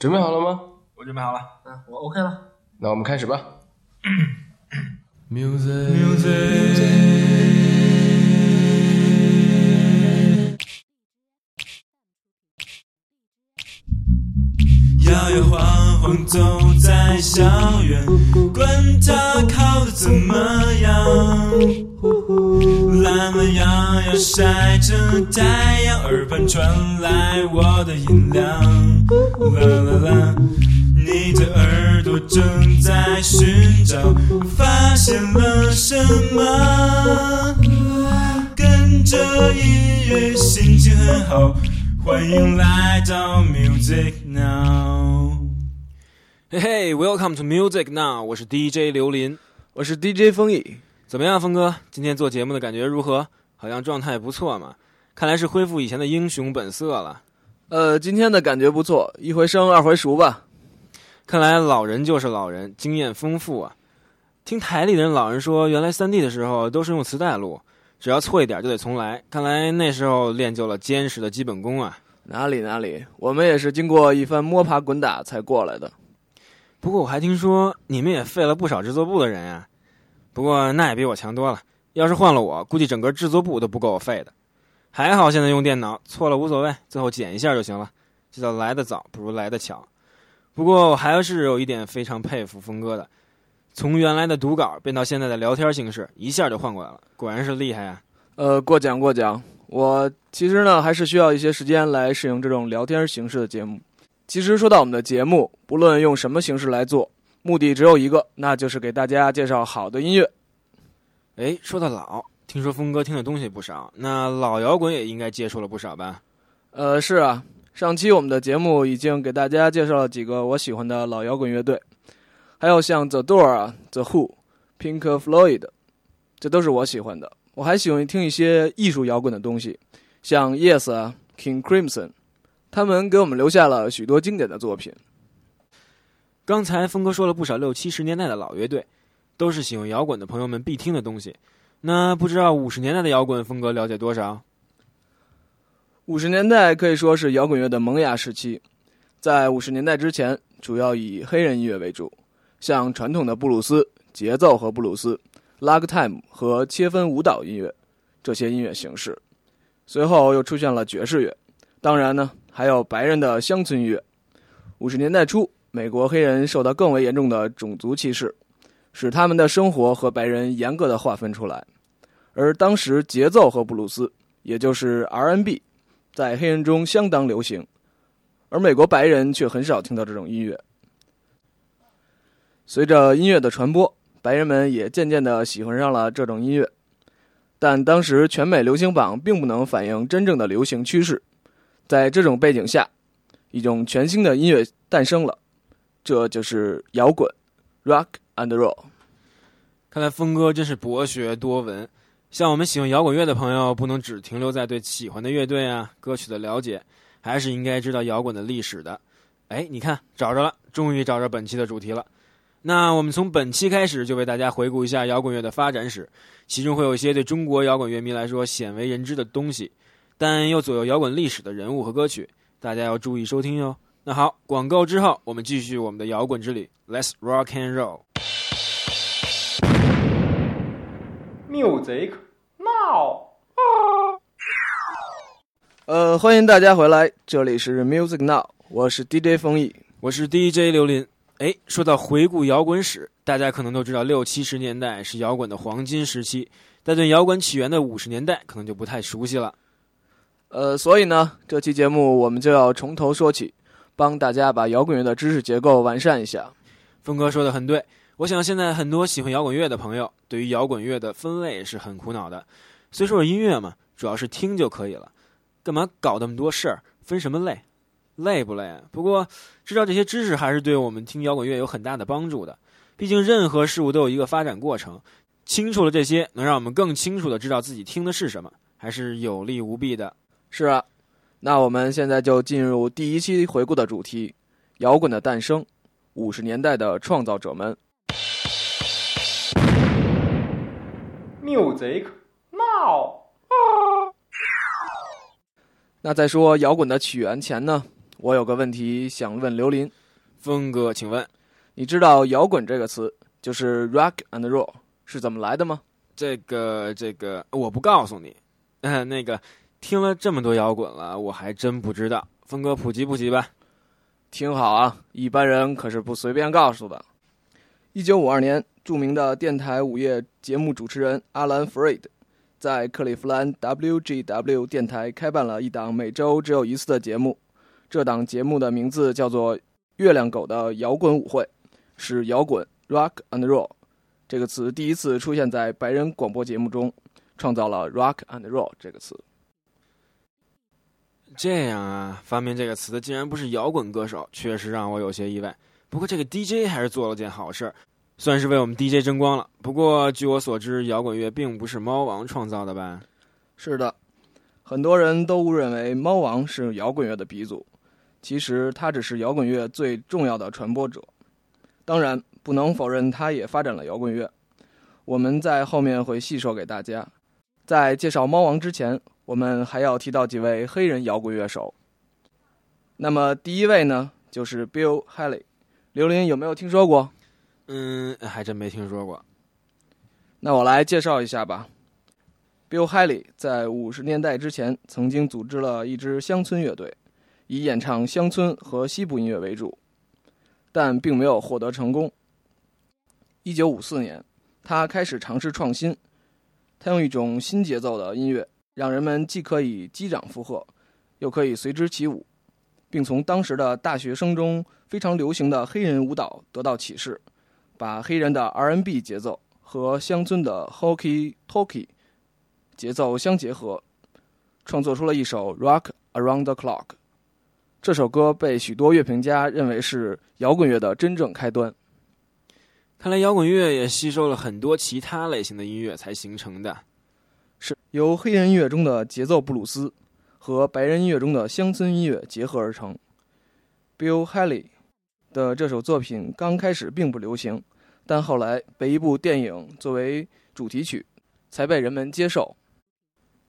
准备好了吗？我准备好了。嗯，我 OK 了。那我们开始吧。Music，摇摇晃晃走在校园，管他考得怎么样。懒懒洋洋晒着太阳，耳畔传来我的音量。啦啦啦，你的耳朵正在寻找，发现了什么？跟着音乐，心情很好。欢迎来到 Music Now。嘿嘿，Welcome to Music Now，我是 DJ 刘林，我是 DJ 风翼。怎么样，峰哥？今天做节目的感觉如何？好像状态不错嘛，看来是恢复以前的英雄本色了。呃，今天的感觉不错，一回生二回熟吧。看来老人就是老人，经验丰富啊。听台里的人老人说，原来三 D 的时候都是用磁带录，只要错一点就得重来。看来那时候练就了坚实的基本功啊。哪里哪里，我们也是经过一番摸爬滚打才过来的。不过我还听说你们也废了不少制作部的人呀、不过那也比我强多了。要是换了我，估计整个制作部都不够我废的。还好现在用电脑，错了无所谓，最后剪一下就行了。这叫来得早，不如来得巧。不过我还是有一点非常佩服峰哥的，从原来的读稿变到现在的聊天形式，一下就换过来了，果然是厉害啊！呃，过奖过奖。我其实呢，还是需要一些时间来适应这种聊天形式的节目。其实说到我们的节目，不论用什么形式来做，目的只有一个，那就是给大家介绍好的音乐。哎，说到老，听说峰哥听的东西不少，那老摇滚也应该接触了不少吧？呃，是啊，上期我们的节目已经给大家介绍了几个我喜欢的老摇滚乐队，还有像 The Door 啊、The Who、Pink Floyd，这都是我喜欢的。我还喜欢听一些艺术摇滚的东西，像 Yes 啊、King Crimson，他们给我们留下了许多经典的作品。刚才峰哥说了不少六七十年代的老乐队，都是喜欢摇滚的朋友们必听的东西。那不知道五十年代的摇滚，风格了解多少？五十年代可以说是摇滚乐的萌芽时期，在五十年代之前，主要以黑人音乐为主，像传统的布鲁斯、节奏和布鲁斯、ragtime 和切分舞蹈音乐这些音乐形式。随后又出现了爵士乐，当然呢，还有白人的乡村音乐。五十年代初，美国黑人受到更为严重的种族歧视，使他们的生活和白人严格的划分出来。而当时节奏和布鲁斯，也就是 R&B。在黑人中相当流行，而美国白人却很少听到这种音乐。随着音乐的传播，白人们也渐渐的喜欢上了这种音乐。但当时全美流行榜并不能反映真正的流行趋势，在这种背景下，一种全新的音乐诞生了，这就是摇滚 （rock and roll）。看来峰哥真是博学多闻。像我们喜欢摇滚乐的朋友，不能只停留在对喜欢的乐队啊、歌曲的了解，还是应该知道摇滚的历史的。哎，你看，找着了，终于找着本期的主题了。那我们从本期开始就为大家回顾一下摇滚乐的发展史，其中会有一些对中国摇滚乐迷来说鲜为人知的东西，但又左右摇滚历史的人物和歌曲，大家要注意收听哟。那好，广告之后，我们继续我们的摇滚之旅，Let's rock and roll。Music Now。呃，欢迎大家回来，这里是 Music Now，我是 DJ 风毅。我是 DJ 刘林。哎，说到回顾摇滚史，大家可能都知道六七十年代是摇滚的黄金时期，但对摇滚起源的五十年代可能就不太熟悉了。呃，所以呢，这期节目我们就要从头说起，帮大家把摇滚乐的知识结构完善一下。峰哥说的很对，我想现在很多喜欢摇滚乐的朋友，对于摇滚乐的分类是很苦恼的。虽说是音乐嘛，主要是听就可以了，干嘛搞那么多事儿？分什么类？累不累啊？不过知道这些知识还是对我们听摇滚乐有很大的帮助的。毕竟任何事物都有一个发展过程，清楚了这些，能让我们更清楚的知道自己听的是什么，还是有利无弊的。是啊，那我们现在就进入第一期回顾的主题：摇滚的诞生，五十年代的创造者们。Music Now。那在说摇滚的起源前呢，我有个问题想问刘林，峰哥，请问你知道“摇滚”这个词就是 “rock and roll” 是怎么来的吗？这个这个，我不告诉你。嗯，那个听了这么多摇滚了，我还真不知道。峰哥普及普及吧。听好啊，一般人可是不随便告诉的。一九五二年，著名的电台午夜节目主持人阿兰·弗瑞德在克利夫兰 WGW 电台开办了一档每周只有一次的节目。这档节目的名字叫做《月亮狗的摇滚舞会》，是摇滚 （rock and roll） 这个词第一次出现在白人广播节目中，创造了 “rock and roll” 这个词。这样啊，发明这个词的竟然不是摇滚歌手，确实让我有些意外。不过这个 DJ 还是做了件好事，算是为我们 DJ 争光了。不过据我所知，摇滚乐并不是猫王创造的吧？是的，很多人都误认为猫王是摇滚乐的鼻祖，其实他只是摇滚乐最重要的传播者。当然，不能否认他也发展了摇滚乐。我们在后面会细说给大家。在介绍猫王之前，我们还要提到几位黑人摇滚乐手。那么第一位呢，就是 Bill Haley。刘林有没有听说过？嗯，还真没听说过。那我来介绍一下吧。Bill Haley 在五十年代之前曾经组织了一支乡村乐队，以演唱乡村和西部音乐为主，但并没有获得成功。一九五四年，他开始尝试创新。他用一种新节奏的音乐，让人们既可以击掌附和，又可以随之起舞，并从当时的大学生中非常流行的黑人舞蹈得到启示，把黑人的 R&B 节奏和乡村的 Hockey Talkie 节奏相结合，创作出了一首《Rock Around the Clock》。这首歌被许多乐评家认为是摇滚乐的真正开端。看来摇滚乐也吸收了很多其他类型的音乐才形成的，是由黑人音乐中的节奏布鲁斯和白人音乐中的乡村音乐结合而成。Bill Haley 的这首作品刚开始并不流行，但后来被一部电影作为主题曲，才被人们接受。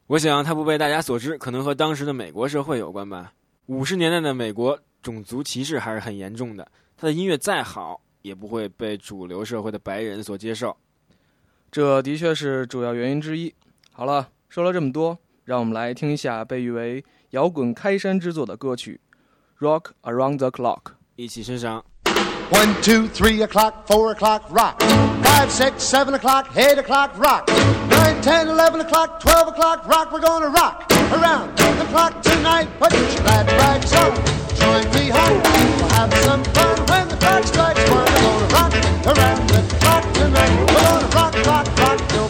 我想它不被大家所知，可能和当时的美国社会有关吧。五十年代的美国种族歧视还是很严重的，他的音乐再好。也不会被主流社会的白人所接受，这的确是主要原因之一。好了，说了这么多，让我们来听一下被誉为摇滚开山之作的歌曲《Rock Around the Clock》，一起欣赏。One, two, three o'clock, four o'clock, rock. Five, six, seven o'clock, eight o'clock, rock. Nine, ten, eleven o'clock, twelve o'clock, rock. We're gonna rock around the clock tonight. Put your glad rags on. Join me home. We'll have some fun when the clock strikes one. We're gonna rock around the clock tonight. We're gonna rock, rock, rock till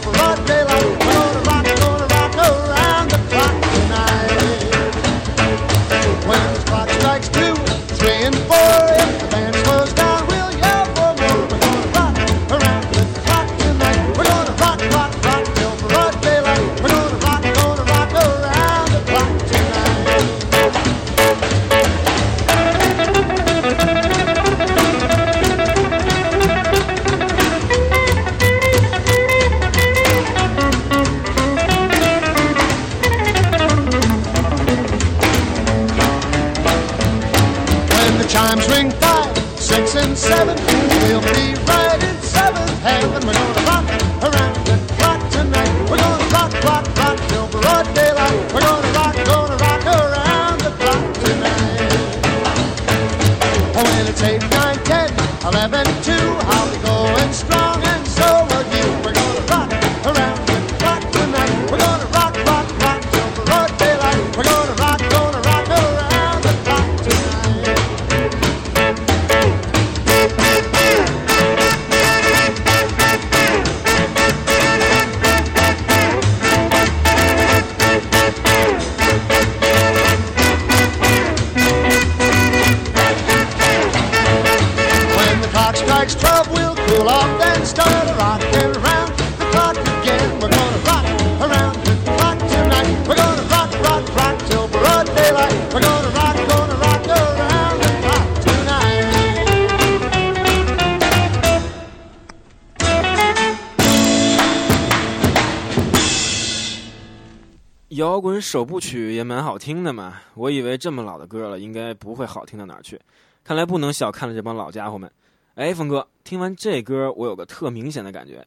首部曲也蛮好听的嘛。我以为这么老的歌了，应该不会好听到哪儿去。看来不能小看了这帮老家伙们。哎，峰哥，听完这歌，我有个特明显的感觉，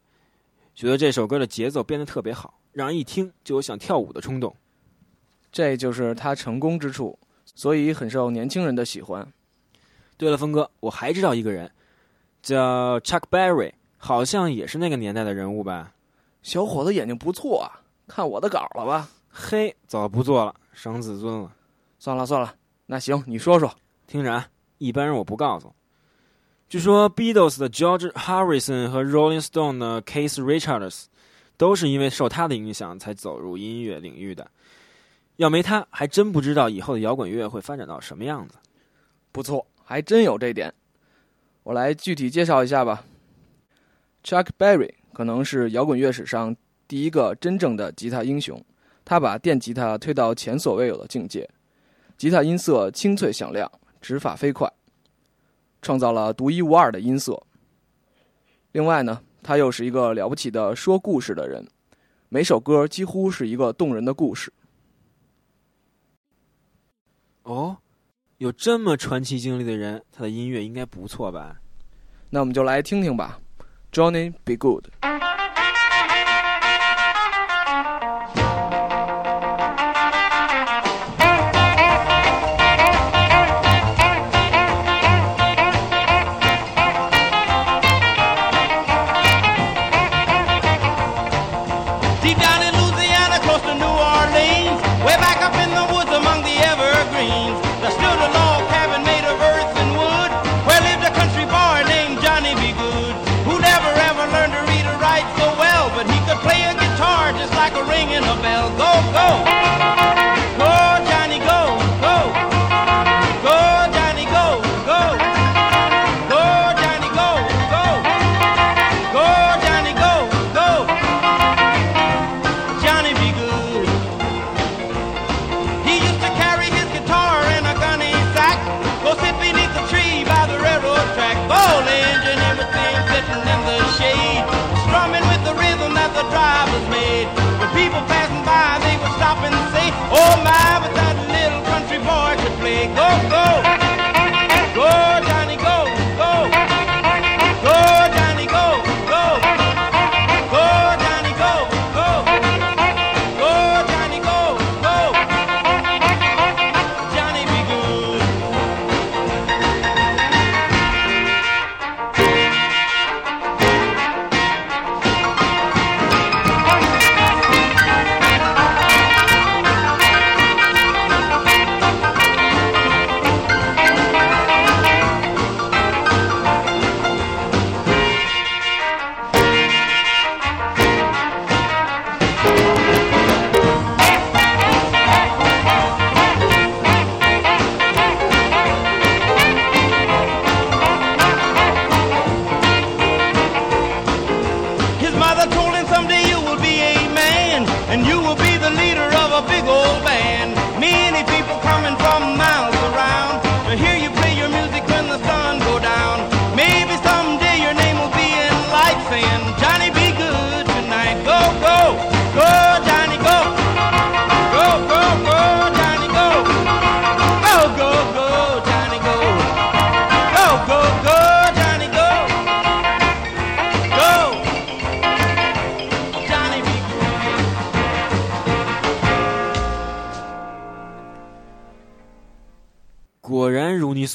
觉得这首歌的节奏编得特别好，让人一听就有想跳舞的冲动。这就是他成功之处，所以很受年轻人的喜欢。对了，峰哥，我还知道一个人，叫 Chuck Berry，好像也是那个年代的人物吧？小伙子眼睛不错啊，看我的稿了吧？嘿，早不做了，伤自尊了。算了算了，那行，你说说。听着啊，一般人我不告诉。据说 Beatles 的 George Harrison 和 Rolling Stone 的 Keith Richards 都是因为受他的影响才走入音乐领域的。要没他，还真不知道以后的摇滚乐会发展到什么样子。不错，还真有这点。我来具体介绍一下吧。Chuck Berry 可能是摇滚乐史上第一个真正的吉他英雄，他把电吉他推到前所未有的境界。吉他音色清脆响亮，指法飞快，创造了独一无二的音色。另外呢，他又是一个了不起的说故事的人，每首歌几乎是一个动人的故事。哦，有这么传奇经历的人，他的音乐应该不错吧？那我们就来听听吧，Johnny Be Good。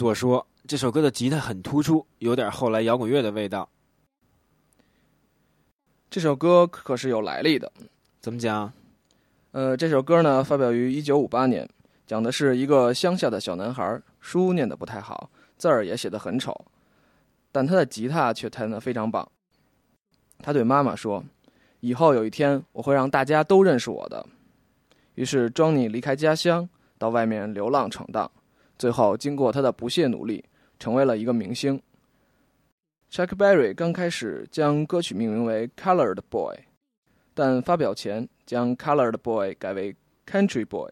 所说，这首歌的吉他很突出，有点后来摇滚乐的味道。这首歌可是有来历的。怎么讲？呃，这首歌呢，发表于一九五八年，讲的是一个乡下的小男孩，书念得不太好，字儿也写得很丑，但他的吉他却弹得非常棒。他对妈妈说：“以后有一天，我会让大家都认识我的。”于是，Johnny 离开家乡，到外面流浪闯荡，最后经过他的不懈努力，成为了一个明星。Chuck Berry 刚开始将歌曲命名为《Colored Boy》，但发表前将 Colored Boy 改为 Country Boy。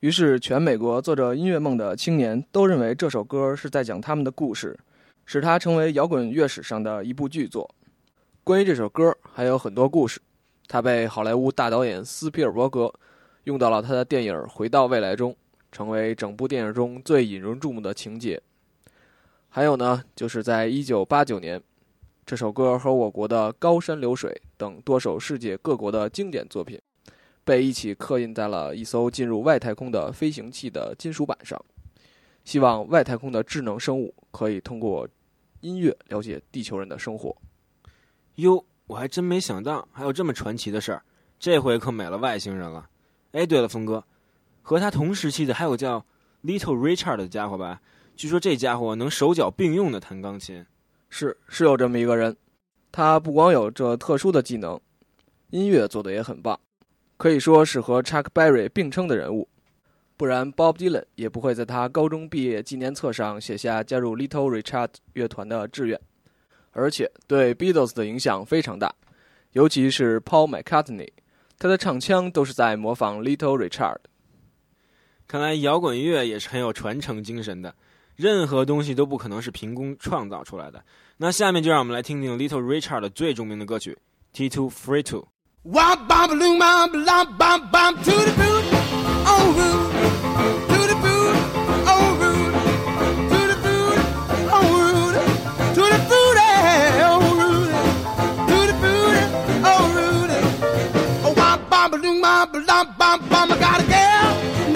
于是，全美国做着音乐梦的青年都认为这首歌是在讲他们的故事，使它成为摇滚乐史上的一部巨作。关于这首歌，还有很多故事，他被好莱坞大导演斯皮尔伯格用到了他的电影《回到未来》中，成为整部电影中最引人注目的情节。还有呢，就是在1989年，这首歌和我国的《高山流水》等多首世界各国的经典作品，被一起刻印在了一艘进入外太空的飞行器的金属板上。希望外太空的智能生物可以通过音乐了解地球人的生活。哟，我还真没想到还有这么传奇的事儿，这回可美了外星人了。哎，对了，峰哥，和他同时期的还有叫 Little Richard 的家伙吧？据说这家伙能手脚并用的弹钢琴。是是有这么一个人，他不光有这特殊的技能，音乐做得也很棒，可以说是和 Chuck Berry 并称的人物。不然，Bob Dylan 也不会在他高中毕业纪念册上写下加入 Little Richard 乐团的志愿，而且对 Beatles 的影响非常大，尤其是 Paul McCartney，他的唱腔都是在模仿 Little Richard。看来摇滚乐也是很有传承精神的，任何东西都不可能是凭空创造出来的。那下面就让我们来听听 Little Richard 的最著名的歌曲《T To》。Wop bop loom bop lop bop bop to the boot, oh root, to the boot, oh root, to the boot, oh root, to the boot, oh root, to the boot, oh root. Oh wop bop loom bop lop bop bop. I got a girl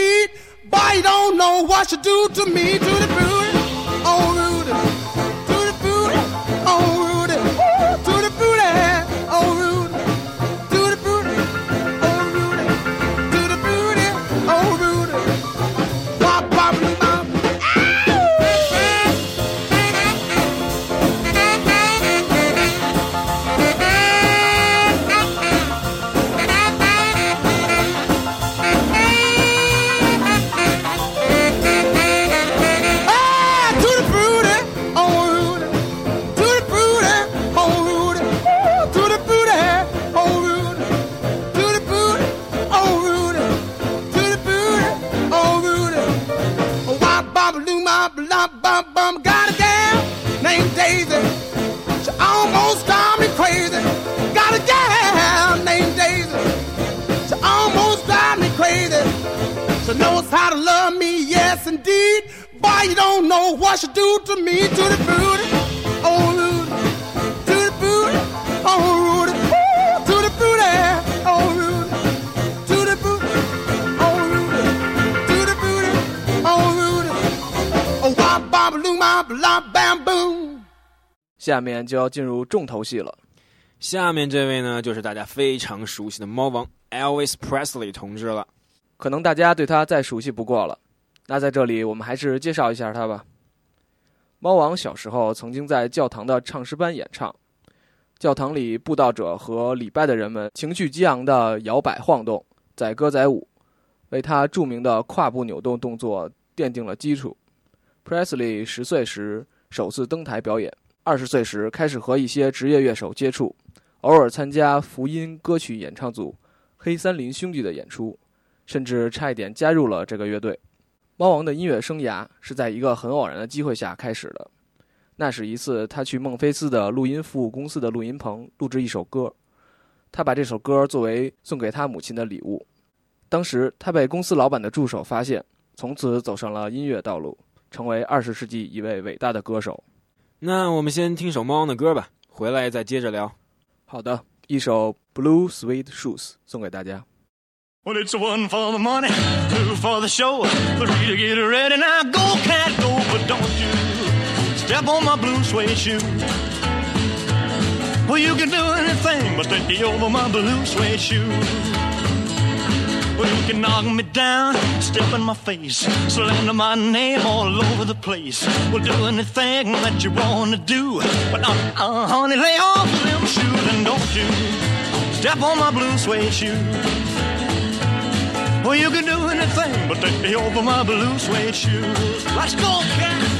Indeed. Boy, you don't know what you do to me, to the booty, lop, bop, bum. Got a gal named Daisy. She almost drive me crazy. Got a gal named Daisy. She almost drive me crazy. She knows how to love me, yes indeed. Boy, you don't know what she do to me, to the booty, 下面就要进入重头戏了。下面这位呢，就是大家非常熟悉的猫王 Elvis Presley 同志了。可能大家对他再熟悉不过了。那在这里，我们还是介绍一下他吧。猫王小时候曾经在教堂的唱诗班演唱，教堂里布道者和礼拜的人们情绪激昂的摇摆晃动，载歌载舞，为他著名的胯部扭动动作奠定了基础。Presley 十岁时首次登台表演，二十岁时开始和一些职业乐手接触，偶尔参加福音歌曲演唱组黑森林兄弟的演出。甚至差一点加入了这个乐队。猫王的音乐生涯是在一个很偶然的机会下开始的。那是一次他去孟菲斯的录音服务公司的录音棚录制一首歌，他把这首歌作为送给他母亲的礼物。当时他被公司老板的助手发现，从此走上了音乐道路，成为二十世纪一位伟大的歌手。那我们先听首猫王的歌吧，回来再接着聊。好的，一首《Blue Sweet Shoes》送给大家。Well, it's one for the money, two for the show, three to get ready. Now go, cat, go, but don't you step on my blue suede shoe. Well, you can do anything but take me over my blue suede shoe. You can knock me down, step in my face, slander my name all over the place. We'll do anything that you wanna do. But uh, uh, honey, lay off them shoes and don't you step on my blue suede shoe. Well, you can do anything but me over my blue suede shoes. Let's go, cat.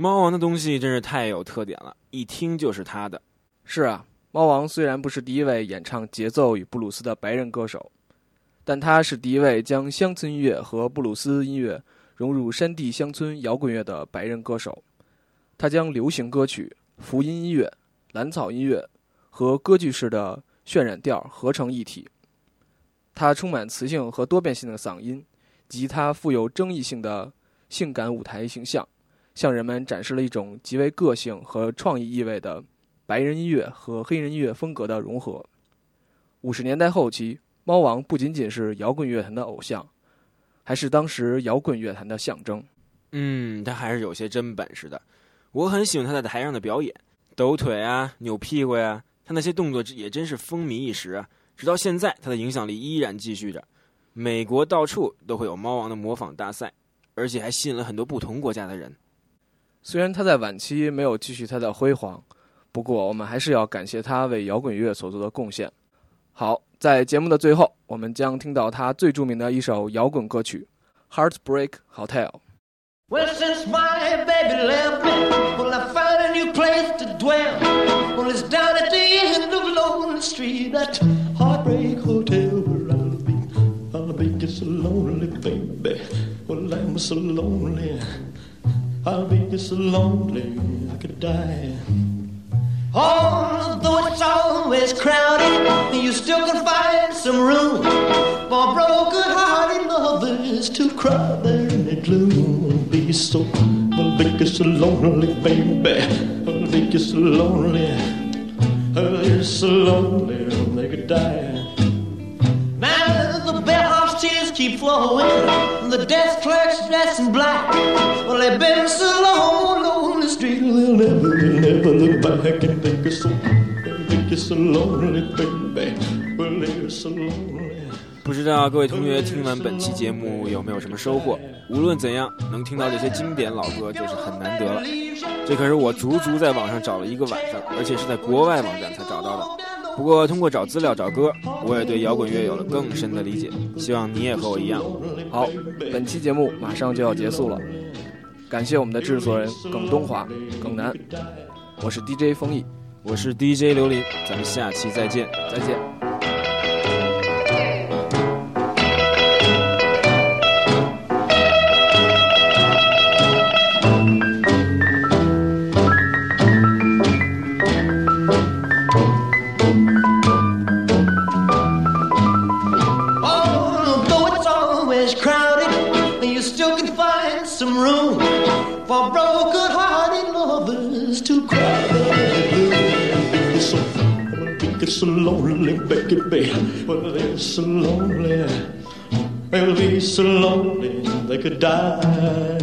猫王的东西真是太有特点了，一听就是他的。是啊，猫王虽然不是第一位演唱节奏与布鲁斯的白人歌手，但他是第一位将乡村音乐和布鲁斯音乐融入山地乡村摇滚乐的白人歌手。他将流行歌曲、福音音乐、蓝草音乐和歌剧式的渲染调合成一体。他充满磁性和多变性的嗓音，及他富有争议性的性感舞台形象，向人们展示了一种极为个性和创意意味的白人音乐和黑人音乐风格的融合。五十年代后期，猫王不仅仅是摇滚乐坛的偶像，还是当时摇滚乐坛的象征。嗯，他还是有些真本事的。我很喜欢他在台上的表演，抖腿啊，扭屁股呀、他那些动作也真是风靡一时啊。直到现在，他的影响力依然继续着。美国到处都会有猫王的模仿大赛，而且还吸引了很多不同国家的人。虽然他在晚期没有继续他的辉煌，不过我们还是要感谢他为摇滚乐所做的贡献。好，在节目的最后，我们将听到他最著名的一首摇滚歌曲《Heartbreak Hotel》。Well, since my baby left me, well, I found a new place to dwell. Well, it's down at the end of Lonely Street, that heartbreak hotel where I'll be. I'll be just so lonely, baby. Well, I'm so lonely. I'll be so lonely, I could die. Although it's always crowded, you still can find some room for broken-hearted lovers to cry there in the gloom. Be so, I'll be so lonely, baby. I'll be so lonely. I'll be so lonely, they could die. Keep flowing, the desk clerk's dressed in black. Well, they've been so long on the street, they'll never, they'll never look back and think it's so, think it's so lonely, baby. Well, they're so lonely. 不知道各位同学听完本期节目有没有什么收获？无论怎样，能听到这些经典老歌就是很难得了。这可是我足足在网上找了一个晚上，而且是在国外网站才找到的。不过通过找资料找歌，我也对摇滚乐有了更深的理解。希望你也和我一样。好，本期节目马上就要结束了，感谢我们的制作人耿东华、耿楠，我是 DJ 丰毅，我是 DJ 刘林，咱们下期再见。再见。Lonely, baby. Well, they're so lonely. They'll be so lonely they could die.